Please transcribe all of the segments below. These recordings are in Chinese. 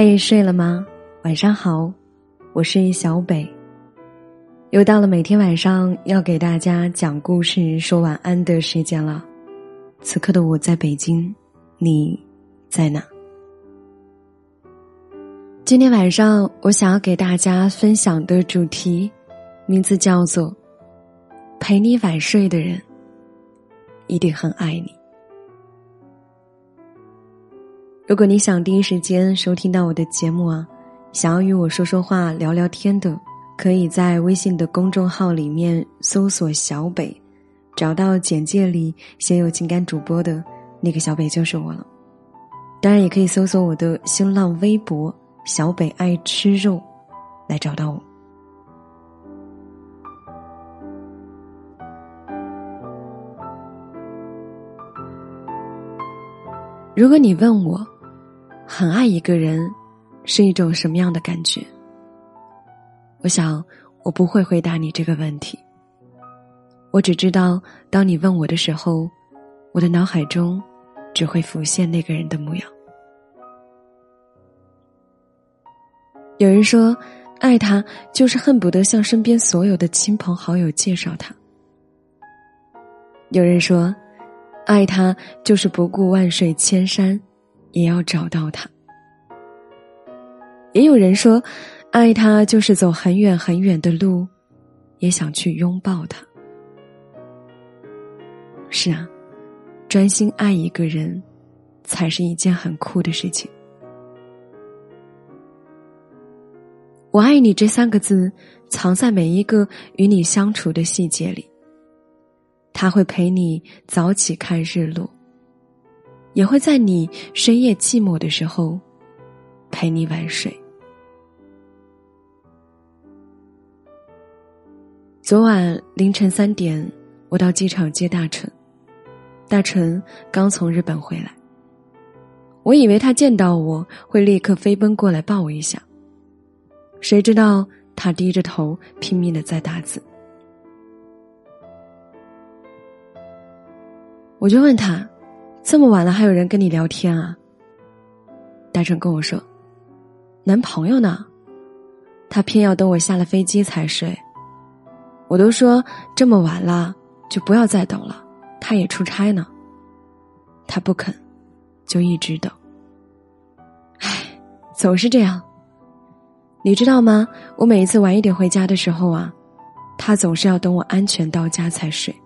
嘿，睡了吗？晚上好，我是小北。又到了每天晚上要给大家讲故事、说晚安的时间了。此刻的我在北京，你在哪？今天晚上我想要给大家分享的主题，名字叫做“陪你晚睡的人，一定很爱你”。如果你想第一时间收听到我的节目啊，想要与我说说话、聊聊天的，可以在微信的公众号里面搜索“小北”，找到简介里写有情感主播的那个小北就是我了。当然，也可以搜索我的新浪微博“小北爱吃肉”来找到我。如果你问我，很爱一个人，是一种什么样的感觉？我想，我不会回答你这个问题。我只知道，当你问我的时候，我的脑海中只会浮现那个人的模样。有人说，爱他就是恨不得向身边所有的亲朋好友介绍他；有人说，爱他就是不顾万水千山。也要找到他。也有人说，爱他就是走很远很远的路，也想去拥抱他。是啊，专心爱一个人，才是一件很酷的事情。我爱你这三个字，藏在每一个与你相处的细节里。他会陪你早起看日落。也会在你深夜寂寞的时候，陪你晚睡。昨晚凌晨三点，我到机场接大成，大成刚从日本回来。我以为他见到我会立刻飞奔过来抱我一下，谁知道他低着头拼命的在打字。我就问他。这么晚了，还有人跟你聊天啊？大成跟我说：“男朋友呢？他偏要等我下了飞机才睡。我都说这么晚了，就不要再等了。他也出差呢。他不肯，就一直等。唉，总是这样。你知道吗？我每一次晚一点回家的时候啊，他总是要等我安全到家才睡，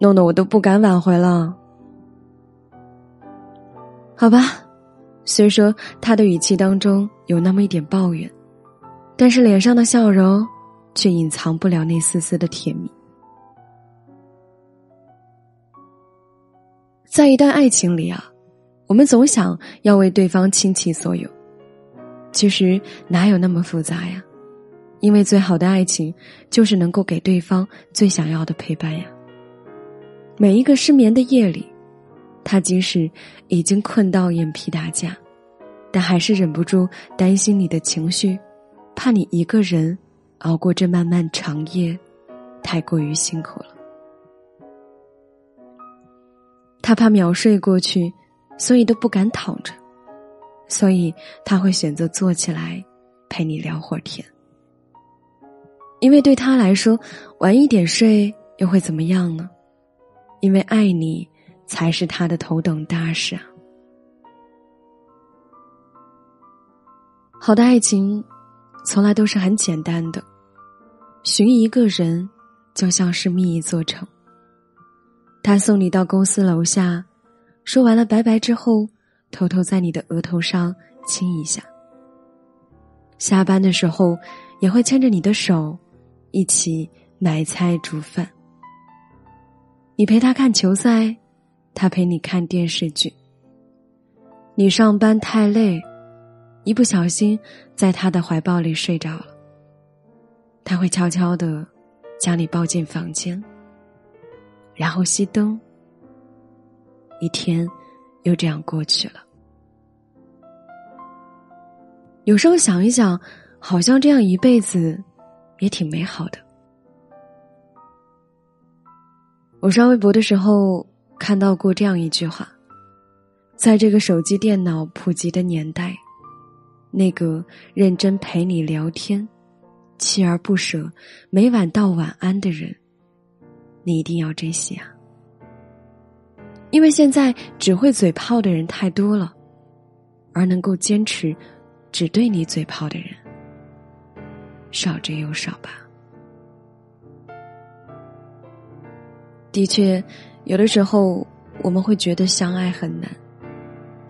弄得我都不敢挽回了。”好吧，虽说他的语气当中有那么一点抱怨，但是脸上的笑容却隐藏不了那丝丝的甜蜜。在一段爱情里啊，我们总想要为对方倾其所有，其实哪有那么复杂呀？因为最好的爱情就是能够给对方最想要的陪伴呀。每一个失眠的夜里。他即使已经困到眼皮打架，但还是忍不住担心你的情绪，怕你一个人熬过这漫漫长夜，太过于辛苦了。他怕秒睡过去，所以都不敢躺着，所以他会选择坐起来陪你聊会儿天。因为对他来说，晚一点睡又会怎么样呢？因为爱你。才是他的头等大事啊！好的爱情，从来都是很简单的。寻一个人，就像是觅一座城。他送你到公司楼下，说完了拜拜之后，偷偷在你的额头上亲一下。下班的时候，也会牵着你的手，一起买菜煮饭。你陪他看球赛。他陪你看电视剧。你上班太累，一不小心在他的怀抱里睡着了。他会悄悄的将你抱进房间，然后熄灯。一天又这样过去了。有时候想一想，好像这样一辈子也挺美好的。我刷微博的时候。看到过这样一句话，在这个手机电脑普及的年代，那个认真陪你聊天、锲而不舍、每晚道晚安的人，你一定要珍惜啊！因为现在只会嘴炮的人太多了，而能够坚持只对你嘴炮的人，少之又少吧。的确，有的时候我们会觉得相爱很难。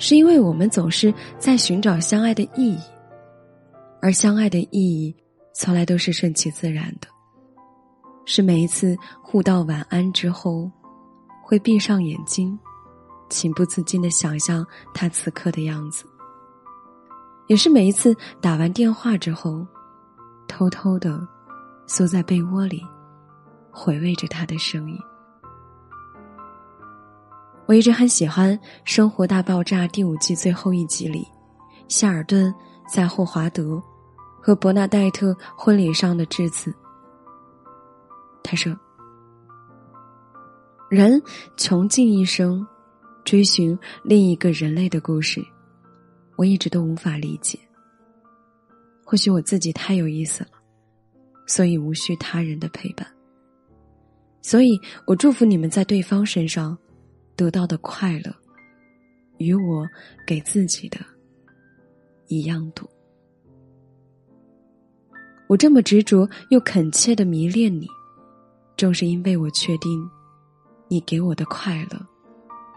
是因为我们总是在寻找相爱的意义，而相爱的意义从来都是顺其自然的，是每一次互道晚安之后，会闭上眼睛，情不自禁的想象他此刻的样子，也是每一次打完电话之后，偷偷的缩在被窝里，回味着他的声音。我一直很喜欢《生活大爆炸》第五季最后一集里，夏尔顿在霍华德和伯纳黛特婚礼上的致辞。他说：“人穷尽一生追寻另一个人类的故事，我一直都无法理解。或许我自己太有意思了，所以无需他人的陪伴。所以我祝福你们在对方身上。”得到的快乐，与我给自己的一样多。我这么执着又恳切的迷恋你，正是因为我确定，你给我的快乐，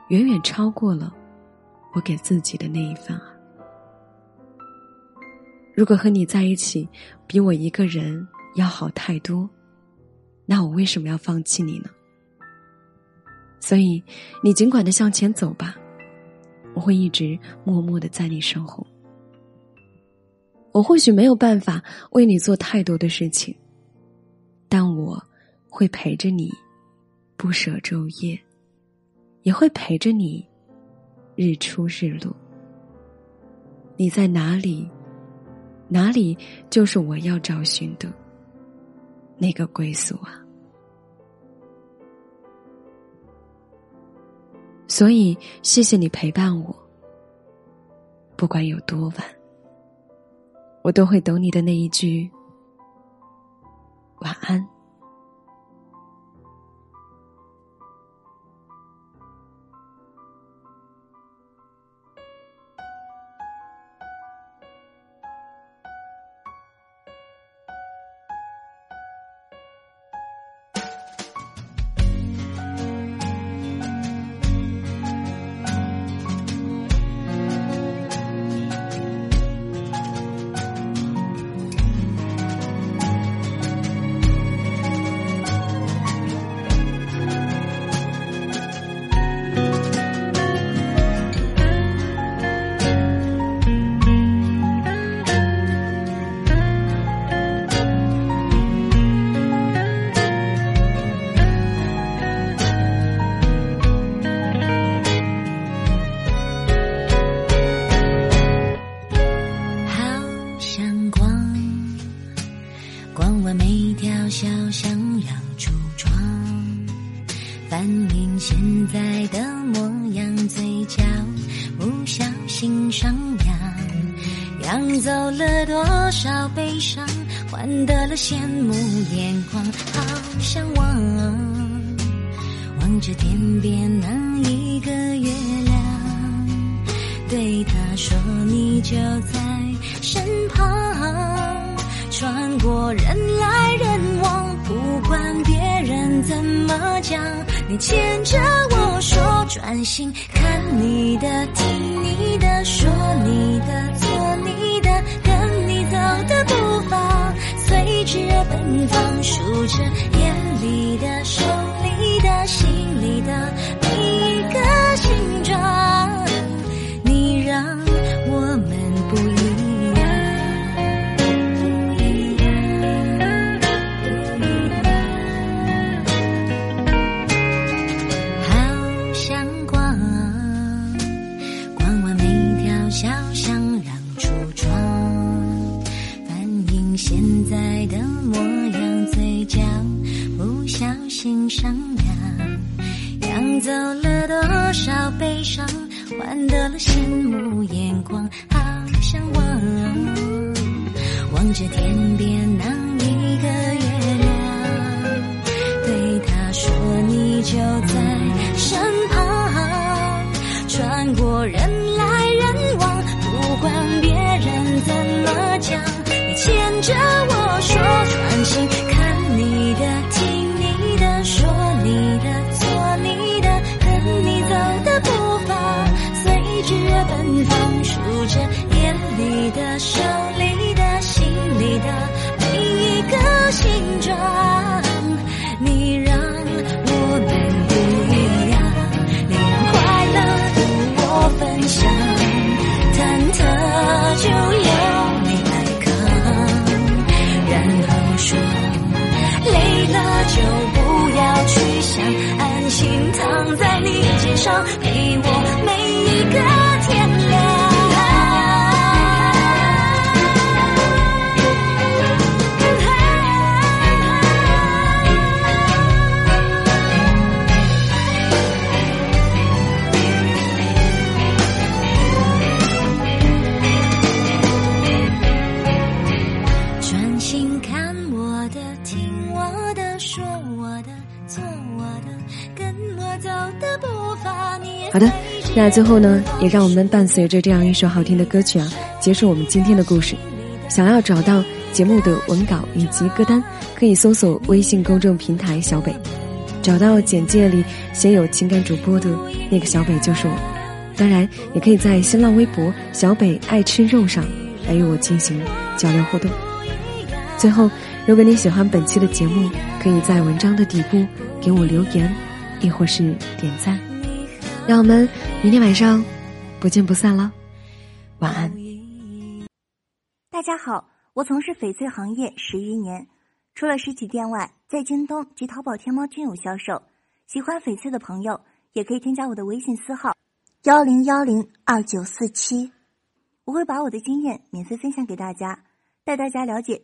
远远超过了我给自己的那一份啊。如果和你在一起比我一个人要好太多，那我为什么要放弃你呢？所以，你尽管的向前走吧，我会一直默默的在你身后。我或许没有办法为你做太多的事情，但我会陪着你，不舍昼夜，也会陪着你，日出日落。你在哪里，哪里就是我要找寻的那个归宿啊。所以，谢谢你陪伴我。不管有多晚，我都会等你的那一句晚安。好向往，望着天边那一个月亮，对他说你就在身旁，穿过人来人往，不管别人怎么讲。你牵着我说专心看你的，听，之而奔放，数着眼里的、手里的、心里的望着天边那一个月亮，对他说你就在身旁，穿过人来人往，不管别人怎么讲，你牵着我说专心看你的，听你的，说你的，做你的，跟你走的步伐，随之奔放，数着眼里的、伤形状，你让我们不一样，你让快乐与我分享，忐忑就由你来扛，然后说累了就不要去想，安心躺在你肩上，陪好的，那最后呢，也让我们伴随着这样一首好听的歌曲啊，结束我们今天的故事。想要找到节目的文稿以及歌单，可以搜索微信公众平台“小北”，找到简介里写有情感主播的那个小北就是我。当然，也可以在新浪微博“小北爱吃肉”上来与我进行交流互动。最后，如果你喜欢本期的节目，可以在文章的底部给我留言，亦或是点赞。让我们明天晚上不见不散了，晚安。大家好，我从事翡翠行业十余年，除了实体店外，在京东及淘宝、天猫均有销售。喜欢翡翠的朋友，也可以添加我的微信私号幺零幺零二九四七，我会把我的经验免费分享给大家，带大家了解。